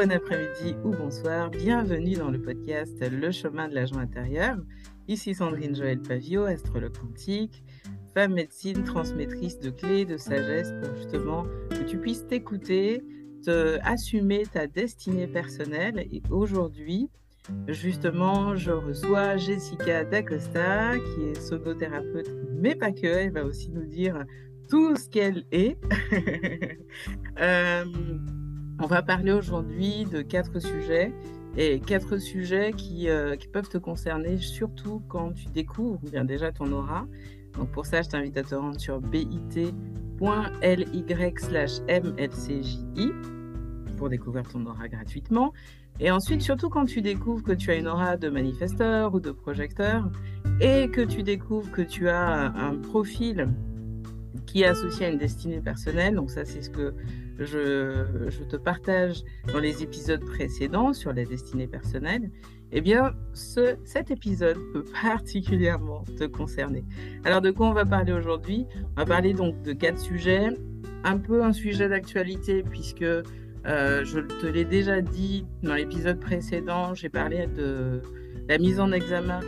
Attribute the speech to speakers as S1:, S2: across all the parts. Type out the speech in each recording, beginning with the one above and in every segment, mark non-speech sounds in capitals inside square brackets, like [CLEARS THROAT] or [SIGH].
S1: bon après-midi ou bonsoir. Bienvenue dans le podcast Le chemin de l'agent intérieur. Ici Sandrine Joël Pavio, astrologue quantique, femme médecine, transmettrice de clés de sagesse pour justement que tu puisses t'écouter, te assumer ta destinée personnelle. Et aujourd'hui, justement, je reçois Jessica D'Acosta, qui est sonothérapeute, mais pas que. Elle va aussi nous dire tout ce qu'elle est. [LAUGHS] euh, on va parler aujourd'hui de quatre sujets et quatre sujets qui, euh, peuvent te concerner surtout quand tu découvres déjà ton aura. Donc pour ça, je t'invite à te rendre sur bit.ly slash mlcji pour découvrir ton aura gratuitement. Et ensuite, surtout quand tu découvres que tu as une aura de manifesteur ou de projecteur et que tu découvres que tu as un profil qui est associé à une destinée personnelle. Donc ça, c'est ce que je, te partage dans les épisodes précédents sur la destinée personnelle. Eh bien, ce, cet épisode peut [LAUGHS] particulièrement te concerner. Alors, de quoi on va parler aujourd'hui? On va parler donc de quatre sujets. Un peu un sujet d'actualité puisque euh, je te l'ai déjà dit dans l'épisode précédent, j'ai parlé de la mise en examen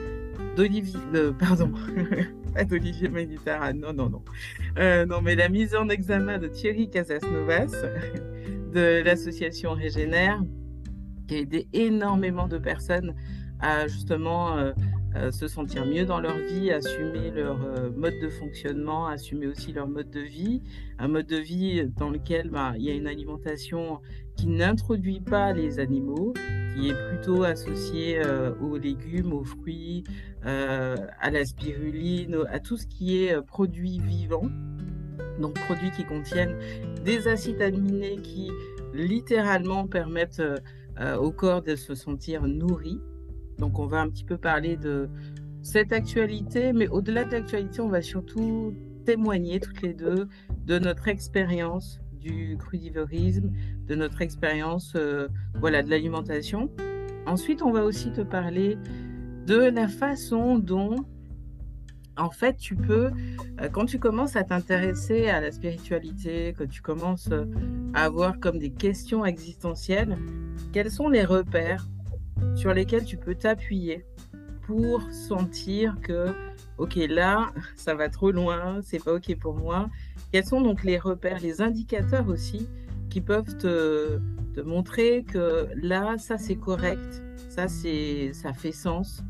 S1: d'Olivier, pardon, [LAUGHS] pas d'Olivier Méditerrane, non, non, non. Euh, non, mais la mise en examen de Thierry Casasnovas [LAUGHS] de l'association Régénère, qui a aidé énormément de personnes à justement euh, euh, se sentir mieux dans leur vie, assumer leur euh, mode de fonctionnement, assumer aussi leur mode de vie, un mode de vie dans lequel bah, il y a une alimentation qui n'introduit pas les animaux, qui est plutôt associée euh, aux légumes, aux fruits, euh, à la spiruline, à tout ce qui est euh, produit vivant, donc produits qui contiennent des acides aminés qui littéralement permettent au corps de se sentir nourri. Donc on va un petit peu parler de cette actualité, mais au-delà de l'actualité, on va surtout témoigner toutes les deux de notre expérience du crudivorisme, de notre expérience euh, voilà, de l'alimentation. Ensuite, on va aussi te parler de la façon dont, en fait, tu peux, euh, quand tu commences à t'intéresser à la spiritualité, que tu commences à avoir comme des questions existentielles, quels sont les repères sur lesquels tu peux t'appuyer pour sentir que, ok, là, ça va trop loin, c'est pas ok pour moi. Quels sont donc les repères, les indicateurs aussi qui peuvent te, montrer que là, ça c'est correct, ça c'est, ça fait sens.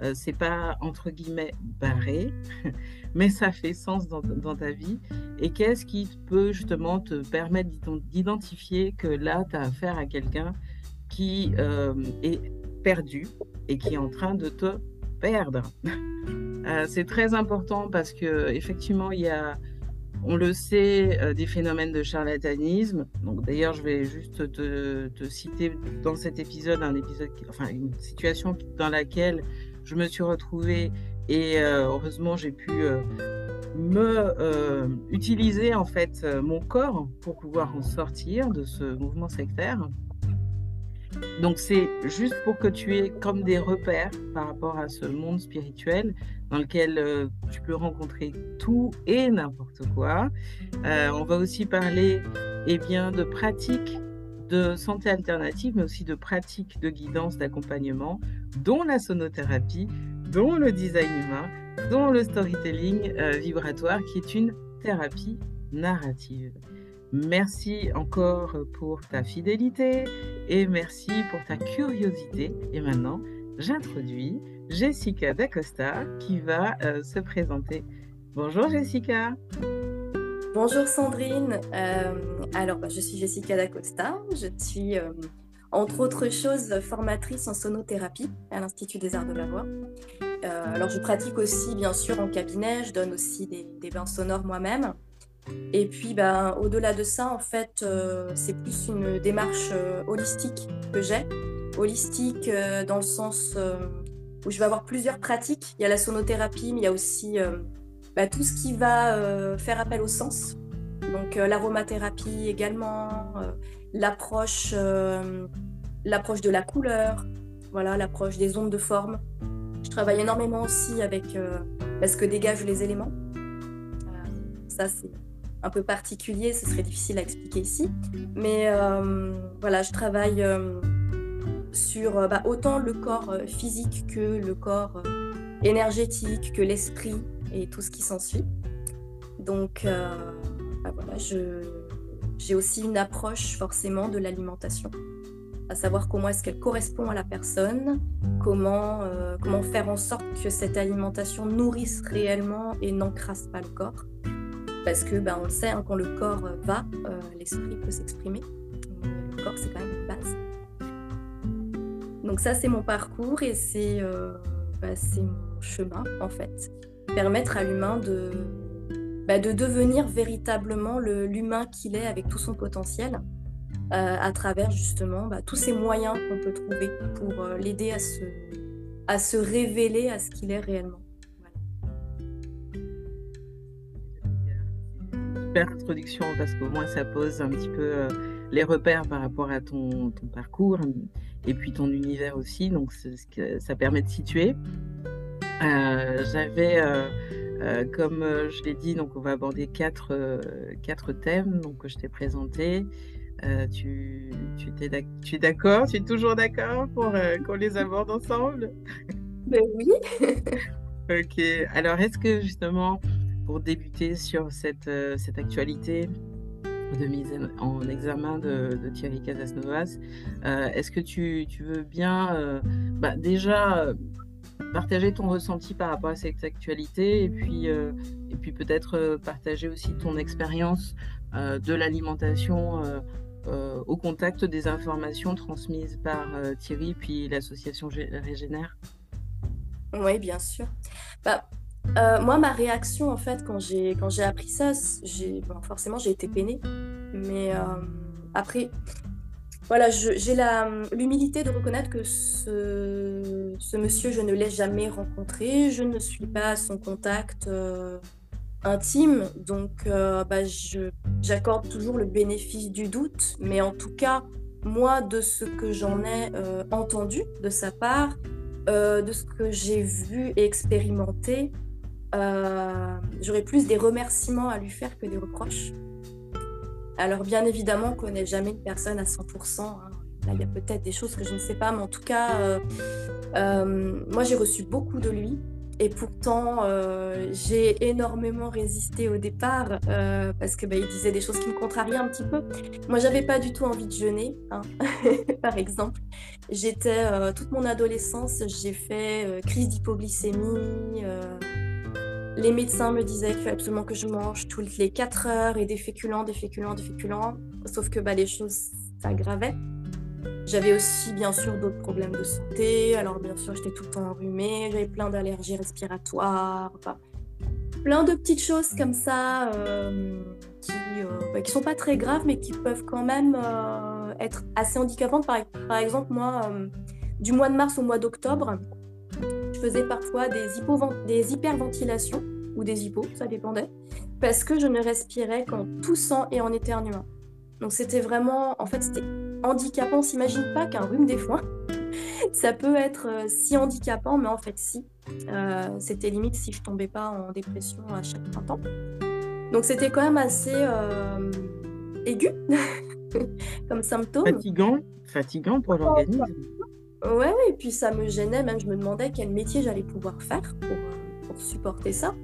S1: Euh, c'est pas entre guillemets barré, [LAUGHS] mais ça fait sens dans, dans ta vie. Et qu'est-ce qui peut justement te permettre d'identifier que là, tu as affaire à quelqu'un qui euh, est perdu et qui est en train de te perdre? [LAUGHS] euh, c'est très important parce que effectivement, il y a, on le sait, euh, des phénomènes de charlatanisme. Donc d'ailleurs, je vais juste te, te, citer dans cet épisode un épisode, enfin une situation dans laquelle je me suis retrouvée et euh, heureusement j'ai pu euh, me utiliser en fait mon corps pour pouvoir en sortir de ce mouvement sectaire. Donc c'est juste pour que tu aies comme des repères par rapport à ce monde spirituel dans lequel euh, tu peux rencontrer tout et n'importe quoi. Euh, on va aussi parler eh bien, de pratiques de santé alternative, mais aussi de pratiques de guidance, d'accompagnement, dont la sonothérapie, dont le design humain, dont le storytelling euh, vibratoire, qui est une thérapie narrative. Merci encore pour ta fidélité et merci pour ta curiosité. Et maintenant, j'introduis Jessica D'Acosta qui va euh, se présenter. Bonjour Jessica.
S2: Bonjour Sandrine. Euh, alors, bah, je suis Jessica D'Acosta. Je suis, euh, entre autres choses, formatrice en sonothérapie à l'Institut des Arts de la Voix. Alors, je pratique aussi, bien sûr, en cabinet. Je donne aussi des, des bains sonores moi-même. Et puis, ben, au-delà de ça, en fait, euh, c'est plus une démarche euh, holistique que j'ai. Holistique euh, dans le sens où je vais avoir plusieurs pratiques. Il y a la sonothérapie, mais il y a aussi ben, tout ce qui va faire appel au sens. Donc, l'aromathérapie également, l'approche, l'approche de la couleur, voilà, l'approche des ondes de forme. Je travaille énormément aussi avec ben, ce que dégagent les éléments. ça, c'est un peu particulier, ce serait difficile à expliquer ici. Mais voilà, je travaille sur bah, autant le corps physique que le corps énergétique, que l'esprit et tout ce qui s'ensuit. Donc bah, voilà, j'ai aussi une approche forcément de l'alimentation à savoir comment est-ce qu'elle correspond à la personne, comment, euh, comment faire en sorte que cette alimentation nourrisse réellement et n'encrasse pas le corps. Parce que ben, on le sait, hein, quand le corps va, euh, l'esprit peut s'exprimer. Le corps, c'est quand même une base. Donc ça, c'est mon parcours et c'est euh, bah, mon chemin, en fait. Permettre à l'humain de, bah, de devenir véritablement l'humain qu'il est avec tout son potentiel euh, à travers justement bah, tous ces moyens qu'on peut trouver pour euh, l'aider à se, à se révéler à ce qu'il est réellement.
S1: Super introduction parce qu'au moins ça pose un petit peu euh, les repères par rapport à ton, ton, parcours et puis ton univers aussi, donc ça permet de situer. J'avais, comme je l'ai dit, donc on va aborder quatre, quatre thèmes donc, que je t'ai présentés. Euh, tu, tu, es d'accord Tu es toujours d'accord pour euh, qu'on les aborde ensemble?
S2: Ben oui. [LAUGHS]
S1: ok. Alors, est-ce que justement, pour débuter sur cette, euh, cette actualité de mise en examen de, Thierry Casasnovas, est-ce que tu, tu, veux bien bah, déjà partager ton ressenti par rapport à cette actualité et puis, et puis peut-être partager aussi ton expérience de l'alimentation euh, au contact des informations transmises par euh, Thierry puis l'association Régénère?
S2: Oui, bien sûr. Bah, euh, moi, ma réaction, en fait, quand j'ai, quand j'ai appris ça, forcément, j'ai été peinée. Mais après, voilà, j'ai la, l'humilité de reconnaître que ce, monsieur, je ne l'ai jamais rencontré. Je ne suis pas son contact intime. Donc, euh, bah, j'accorde toujours le bénéfice du doute. Mais en tout cas, moi, de ce que j'en ai euh, entendu de sa part, euh, de ce que j'ai vu et expérimenté, j'aurais plus des remerciements à lui faire que des reproches. Alors, bien évidemment qu'on n'est jamais une personne à 100%. Hein. Là, il y a peut-être des choses que je ne sais pas, mais en tout cas, moi, j'ai reçu beaucoup de lui. Et pourtant, euh, j'ai énormément résisté au départ euh, parce que bah, disait des choses qui me contrariaient un petit peu. Moi, j'avais pas du tout envie de jeûner, hein, [LAUGHS] par exemple. J'étais euh, toute mon adolescence, j'ai fait crise d'hypoglycémie. Les médecins me disaient qu'il fallait absolument que je mange toutes les 4 heures et des féculents, des féculents, des féculents. Sauf que bah, les choses s'aggravaient. J'avais aussi bien sûr d'autres problèmes de santé. Alors bien sûr, j'étais tout le temps enrhumée, j'avais plein d'allergies respiratoires, plein de petites choses comme ça euh, qui ne euh, bah, sont pas très graves, mais qui peuvent quand même euh, être assez handicapantes. Par, par exemple, moi, du mois de mars au mois d'octobre, je faisais parfois des, hyperventilations ou des hypos, ça dépendait, parce que je ne respirais qu'en toussant et en éternuant. Donc c'était vraiment, en fait, c'était handicapant. On s'imagine pas qu'un rhume des foins, [LAUGHS] ça peut être euh, si handicapant, mais en fait, si. Euh, c'était limite si je tombais pas en dépression à chaque printemps. Donc c'était quand même assez euh, aigu [LAUGHS] comme symptôme.
S1: Fatigant, fatigant pour l'organisme.
S2: Ouais, et puis ça me gênait, même je me demandais quel métier j'allais pouvoir faire pour, supporter ça.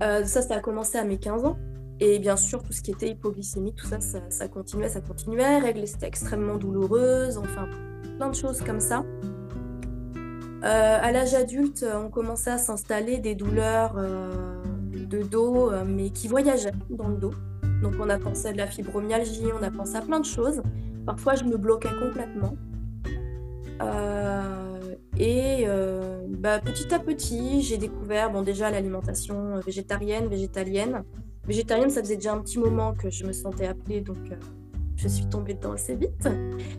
S2: ça, ça a commencé à mes 15 ans. Et bien sûr, tout ce qui était hypoglycémie, tout ça, ça, continuait, ça continuait. Règles, c'était extrêmement douloureuse, enfin, plein de choses comme ça. Euh, à l'âge adulte, on commençait à s'installer des douleurs euh, de dos, euh, mais qui voyageaient dans le dos. Donc on a pensé à de la fibromyalgie, on a pensé à plein de choses. Parfois, je me bloquais complètement. Et bah, petit à petit, j'ai découvert bon, déjà l'alimentation végétarienne, végétalienne végétarienne, ça faisait déjà un petit moment que je me sentais appelée, donc euh, je suis tombée dedans assez vite.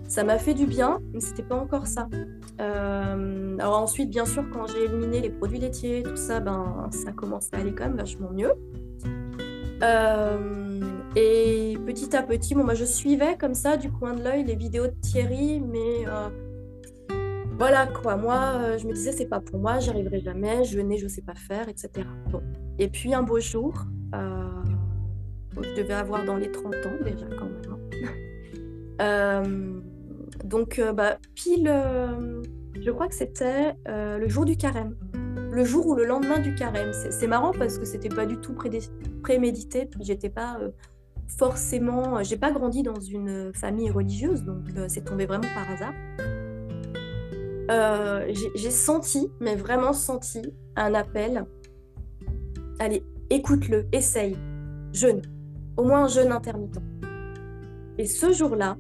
S2: Ça m'a fait du bien, mais c'était pas encore ça. Euh, alors ensuite, bien sûr, quand j'ai éliminé les produits laitiers, tout ça, ben ça commence à aller quand même vachement mieux. Euh, et petit à petit, bon, moi, je suivais comme ça du coin de l'œil les vidéos de Thierry, mais voilà quoi. Moi, je me disais c'est pas pour moi, j'y arriverai jamais, je n'ai, je sais pas faire, etc. Et puis un beau jour, je devais avoir dans les 30 ans déjà quand même. Hein. [LAUGHS] donc, bah, pile, je crois que c'était le jour du carême le jour ou le lendemain du carême. C'est marrant parce que c'était pas du tout prémédité, puis j'étais pas euh, forcément, j'ai pas grandi dans une famille religieuse, donc euh, c'est tombé vraiment par hasard. Euh, j'ai senti, mais vraiment senti, un appel. Allez, écoute-le, essaye, jeûne, au moins un jeûne intermittent. Et ce jour-là,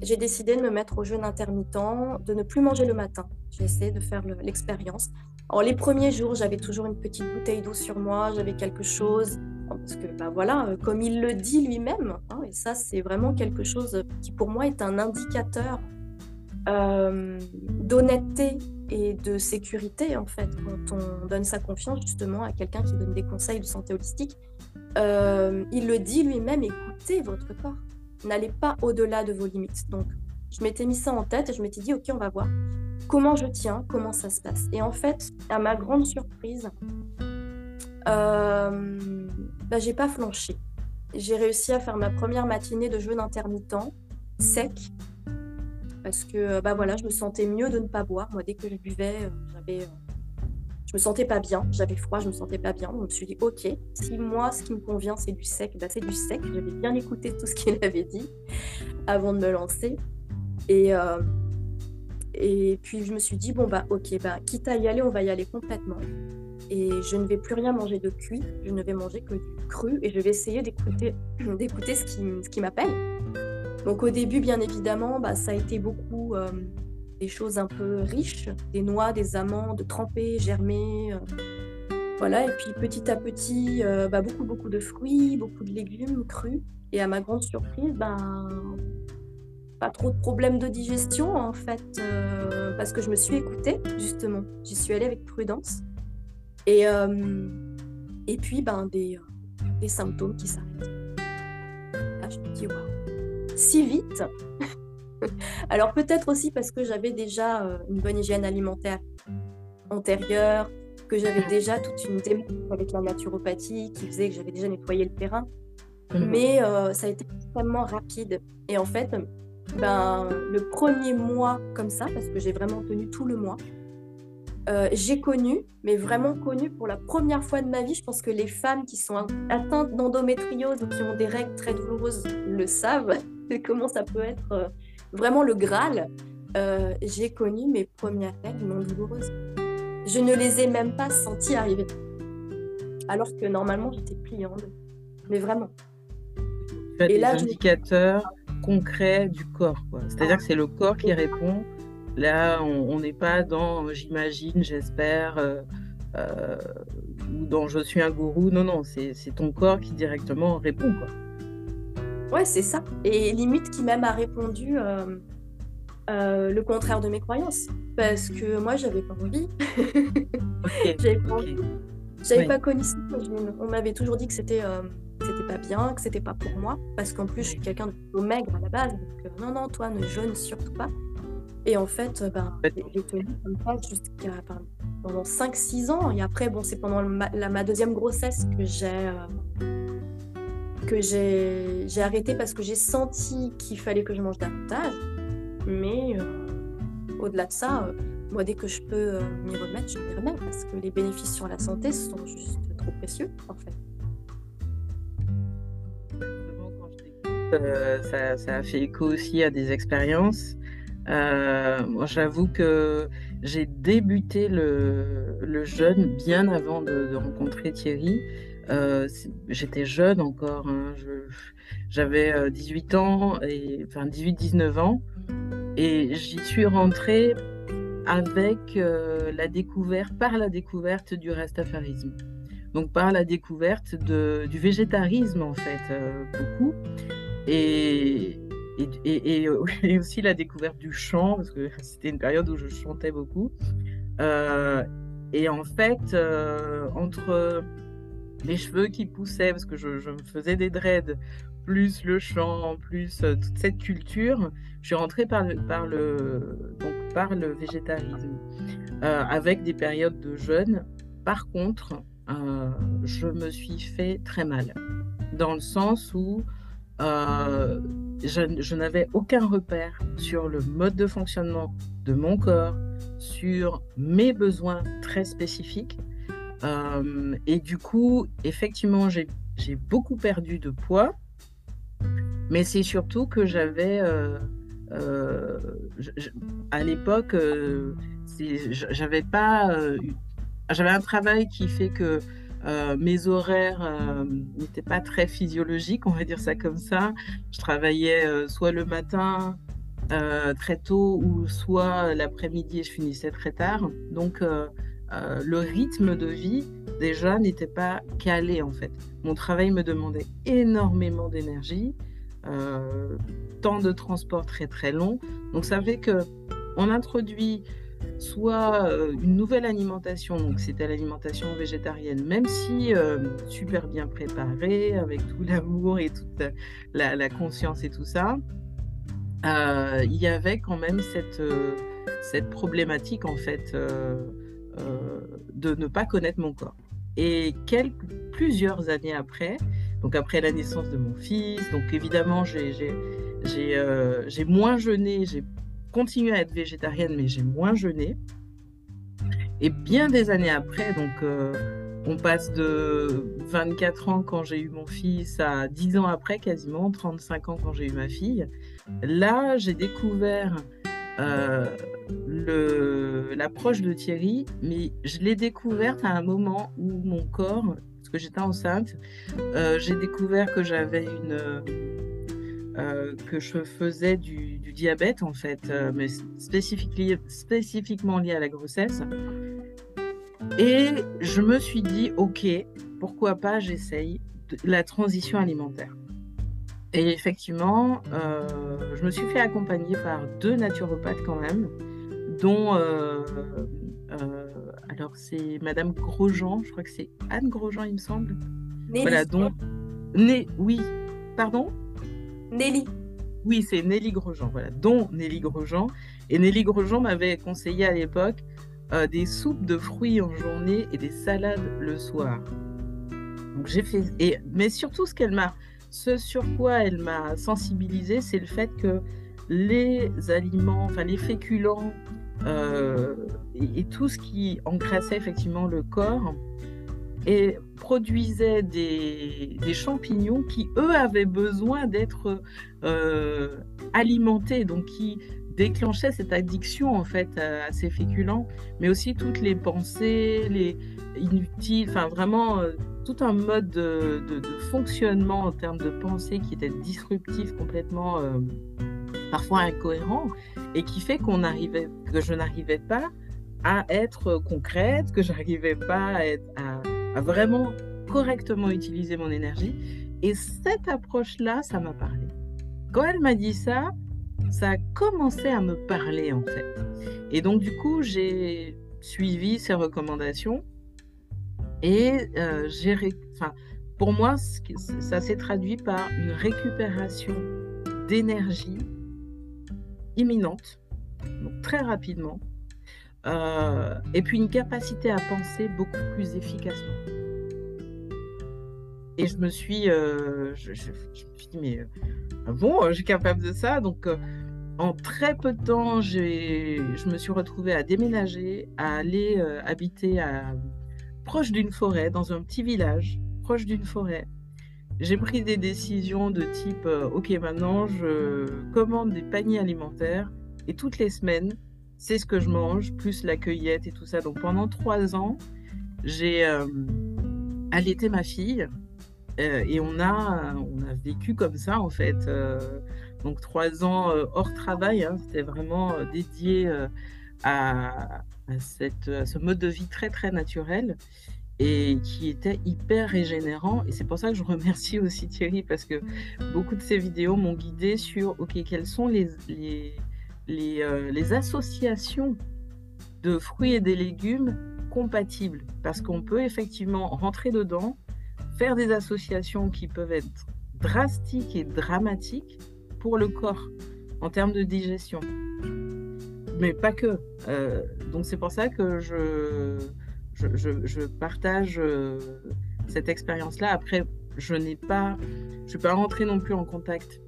S2: j'ai décidé de me mettre au jeûne intermittent, de ne plus manger le matin. J'ai essayé de faire l'expérience. Alors, les premiers jours, j'avais toujours une petite bouteille d'eau sur moi, j'avais quelque chose, parce que bah, voilà, euh, comme il le dit lui-même, hein, et ça c'est vraiment quelque chose qui pour moi est un indicateur euh, d'honnêteté et de sécurité en fait, quand on donne sa confiance justement à quelqu'un qui donne des conseils de santé holistique. Euh, il le dit lui-même, écoutez votre corps, n'allez pas au-delà de vos limites. Donc je m'étais mis ça en tête et je m'étais dit, ok, on va voir comment je tiens, comment ça se passe. Et en fait, à ma grande surprise, euh, bah, j'ai pas flanché. J'ai réussi à faire ma première matinée de jeûne intermittent, sec, parce que bah voilà, je me sentais mieux de ne pas boire. Moi, dès que je buvais, euh, j'avais, euh, je me sentais pas bien, j'avais froid, je me sentais pas bien. Donc, je me suis dit, ok, si moi, ce qui me convient, c'est du sec, bah, c'est du sec. J'avais bien écouté tout ce qu'il [LAUGHS] avait dit avant de me lancer. Et, euh, et puis je me suis dit, bon, bah ok, bah, quitte à y aller, on va y aller complètement. Et je ne vais plus rien manger de cuit, je ne vais manger que du cru et je vais essayer d'écouter, [CLEARS THROAT] d'écouter ce qui, ce qui m'appelle. Donc au début, bien évidemment, bah, ça a été beaucoup euh, des choses un peu riches, des noix, des amandes trempées, germées. Euh, voilà, et puis petit à petit, bah, beaucoup, beaucoup de fruits, beaucoup de légumes crus. Et à ma grande surprise, ben, pas trop de problèmes de digestion en fait, euh, parce que je me suis écoutée justement. J'y suis allée avec prudence. Et, euh, et puis ben, des, euh, des symptômes qui s'arrêtent. Là, je me dis, waouh, si vite [LAUGHS] Alors peut-être aussi parce que j'avais déjà une bonne hygiène alimentaire antérieure, que j'avais déjà toute une démarche avec la naturopathie qui faisait que j'avais déjà nettoyé le terrain. Mmh. Mais ça a été extrêmement rapide. Et en fait, ben, le premier mois comme ça, parce que j'ai vraiment tenu tout le mois, euh, j'ai connu, mais vraiment connu pour la première fois de ma vie, je pense que les femmes qui sont atteintes d'endométriose ou qui ont des règles très douloureuses le savent, comment ça peut être euh, vraiment le Graal. Euh, j'ai connu mes premières règles non douloureuses. Je ne les ai même pas senties arriver. Alors que normalement, j'étais pliante. Mais vraiment.
S1: Et là, indicateurs concret du corps. C'est-à-dire que c'est le corps qui répond. Là, on n'est pas dans j'imagine, j'espère, euh, euh, ou dans je suis un gourou. Non, non, c'est ton corps qui directement répond. Quoi.
S2: Ouais, c'est ça. Et limite qui même a répondu euh, le contraire de mes croyances. Parce que moi, j'avais pas envie. [LAUGHS] j'avais pas J'avais pas connu ça. On m'avait toujours dit que c'était c'était pas bien, que c'était pas pour moi, parce qu'en plus je suis quelqu'un de plutôt maigre à la base, donc euh, non, non, toi ne jeûne surtout pas. Et en fait, euh, ben, j'ai tenu comme ça jusqu'à pendant 5-6 ans, et après, bon, c'est pendant ma, la, ma deuxième grossesse que j'ai euh, que j'ai arrêté parce que j'ai senti qu'il fallait que je mange davantage, mais au-delà de ça, moi dès que je peux m'y remettre, je m'y remets, parce que les bénéfices sur la santé sont juste trop précieux en fait.
S1: Euh, ça, a fait écho aussi à des expériences. Euh, moi, j'avoue que j'ai débuté le, jeûne bien avant de, rencontrer Thierry. Euh, j'étais jeune encore, hein. j'avais 18 ans, et, enfin 18-19 ans, et j'y suis rentrée avec la découverte, par la découverte du rastafarisme. Donc par la découverte du végétarisme en fait, beaucoup. Et, et, [LAUGHS] et, aussi la découverte du chant, parce que [LAUGHS] c'était une période où je chantais beaucoup. Euh, et en fait, euh, entre les cheveux qui poussaient, parce que je, me faisais des dreads, plus le chant, plus euh, toute cette culture, je suis rentrée par le, donc par le végétarisme, avec des périodes de jeûne. Par contre, je me suis fait très mal dans le sens où euh, je, n'avais aucun repère sur le mode de fonctionnement de mon corps, sur mes besoins très spécifiques. Euh, et du coup, effectivement, j'ai beaucoup perdu de poids, mais c'est surtout que j'avais, euh, à l'époque, j'avais un travail qui fait que euh, mes horaires euh, n'étaient pas très physiologiques, on va dire ça comme ça. Je travaillais euh, soit le matin très tôt ou soit l'après-midi et je finissais très tard. Donc le rythme de vie déjà n'était pas calé en fait. Mon travail me demandait énormément d'énergie, temps de transport très très long. Donc ça fait que on introduit soit euh, une nouvelle alimentation, donc c'était l'alimentation végétarienne, même si euh, super bien préparée, avec tout [LAUGHS] l'amour et toute la, conscience et tout ça, euh, il y avait quand même cette, cette problématique en fait de ne pas connaître mon corps. Et quelques, plusieurs années après, donc après la naissance de mon fils, donc évidemment j'ai moins jeûné, j'ai continué à être végétarienne, mais j'ai moins jeûné. Et bien des années après, donc euh, on passe de 24 ans quand j'ai eu mon fils à 10 ans après, quasiment 35 ans quand j'ai eu ma fille. Là, j'ai découvert euh, l'approche de Thierry, mais je l'ai découverte à un moment où mon corps, parce que j'étais enceinte, euh, j'ai découvert que j'avais une euh, que je faisais du, diabète en fait, euh, mais spécifiquement lié à la grossesse. Et je me suis dit, ok, pourquoi pas j'essaye la transition alimentaire. Et effectivement, je me suis fait accompagner par deux naturopathes quand même, dont, alors c'est Madame Grosjean, je crois que c'est Anne Grosjean, il me semble. Voilà, dont, né, oui, pardon?
S2: Nelly.
S1: Oui, c'est Nelly Grosjean, voilà, dont Nelly Grosjean. Et Nelly Grosjean m'avait conseillé à l'époque euh, des soupes de fruits en journée et des salades le soir. Donc j'ai fait. Et, mais surtout, ce qu'elle m'a, ce sur quoi elle m'a sensibilisé, c'est le fait que les aliments, enfin les féculents euh, et, tout ce qui engraissait effectivement le corps et produisait des, champignons qui, eux, avaient besoin d'être euh, alimentés, donc qui déclenchaient cette addiction en fait à, ces féculents, mais aussi toutes les pensées, les inutiles, enfin vraiment euh, tout un mode de, fonctionnement en termes de pensée qui était disruptif, complètement euh, parfois incohérent, et qui fait qu'on arrivait, que je n'arrivais pas à être concrète, que j'arrivais pas à, vraiment correctement utiliser mon énergie. Et cette approche-là, ça m'a parlé. Quand elle m'a dit ça, ça a commencé à me parler en fait. Et donc du coup, j'ai suivi ses recommandations et euh, j'ai, enfin, pour moi, ça s'est traduit par une récupération d'énergie imminente, très rapidement, euh, et puis une capacité à penser beaucoup plus efficacement. Et je me suis, euh, je, suis dit, mais euh, ah bon, je suis capable de ça? Donc, en très peu de temps, je me suis retrouvée à déménager, à aller habiter à, proche d'une forêt, dans un petit village, proche d'une forêt. J'ai pris des décisions de type, OK, maintenant, je commande des paniers alimentaires et toutes les semaines, c'est ce que je mange, plus la cueillette et tout ça. Donc pendant trois ans, j'ai euh, allaité ma fille euh, et on a, on a vécu comme ça en fait. Euh, donc trois ans hors travail, hein. c'était vraiment dédié à, cette, à ce mode de vie très très naturel et qui était hyper régénérant. Et c'est pour ça que je remercie aussi Thierry parce que beaucoup de ces vidéos m'ont guidé sur, OK, quels sont les, les, euh, les, associations de fruits et des légumes compatibles. Parce qu'on peut effectivement rentrer dedans, faire des associations qui peuvent être drastiques et dramatiques pour le corps en termes de digestion. Mais pas que. Euh, donc c'est pour ça que je, je, partage euh, cette expérience-là. Après, je n'ai pas, je suis pas rentrée non plus en contact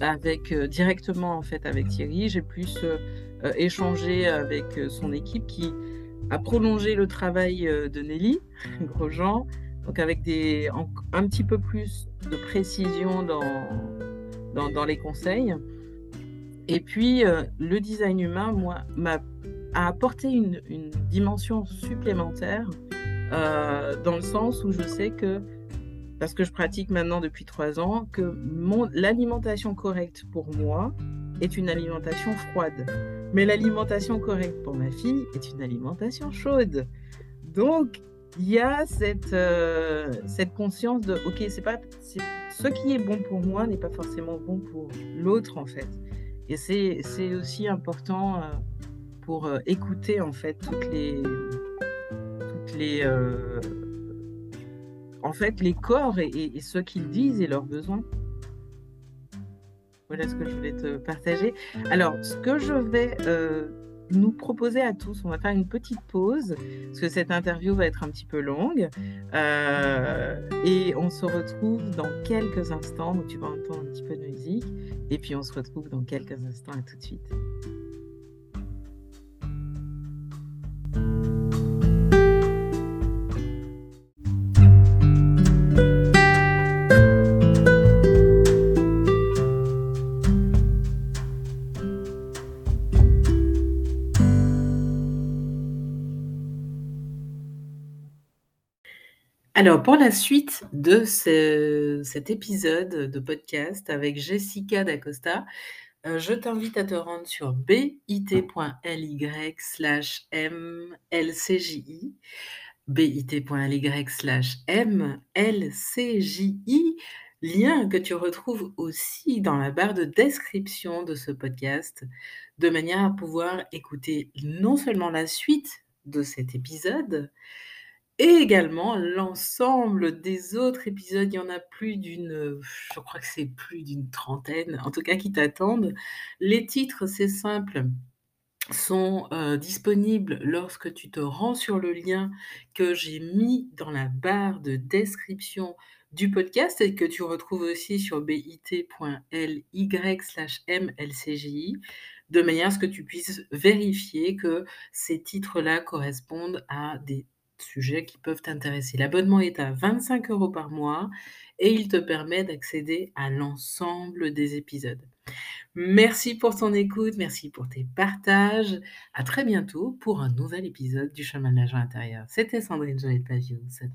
S1: avec directement en fait avec Thierry. J'ai plus échangé avec son équipe qui a prolongé le travail de Nelly [LAUGHS] Grosjean, donc avec un petit peu plus de précision dans, dans les conseils. Et puis, le design humain, moi, m'a a apporté une, dimension supplémentaire dans le sens où je sais que, parce que je pratique maintenant depuis trois ans, que l'alimentation correcte pour moi est une alimentation froide. Mais l'alimentation correcte pour ma fille est une alimentation chaude. Donc, il y a cette, euh, conscience de, ok, pas, ce qui est bon pour moi n'est pas forcément bon pour l'autre en fait. Et c'est aussi important euh, pour euh, écouter en fait toutes les, toutes les, en fait les corps et, ce qu'ils disent et leurs besoins. Voilà ce que je voulais te partager. Alors, ce que je vais nous proposer à tous. On va faire une petite pause parce que cette interview va être un petit peu longue. Euh, et on se retrouve dans quelques instants. Donc tu vas entendre un petit peu de musique. Et puis on se retrouve dans quelques instants. À tout de suite. Pour la suite de cet épisode de podcast avec Jessica D'Acosta, euh, je t'invite à te rendre sur bit.ly slash bit.ly slash mlcji, lien que tu retrouves aussi dans la barre de description de ce podcast, de manière à pouvoir écouter non seulement la suite de cet épisode, et également l'ensemble des autres épisodes, il y en a plus d'une, je crois que c'est plus d'une trentaine, en tout cas qui t'attendent. Les titres, c'est simple, sont euh, disponibles lorsque tu te rends sur le lien que j'ai mis dans la barre de description du podcast et que tu retrouves aussi sur bit.ly slash mlcji, de manière à ce que tu puisses vérifier que ces titres-là correspondent à des sujets qui peuvent t'intéresser. L'abonnement est à 25 euros par mois et il te permet d'accéder à l'ensemble des épisodes. Merci pour ton écoute, merci pour tes partages. À très bientôt pour un nouvel épisode du chemin de l'agent intérieur. C'était Sandrine Joël Pavio, cette.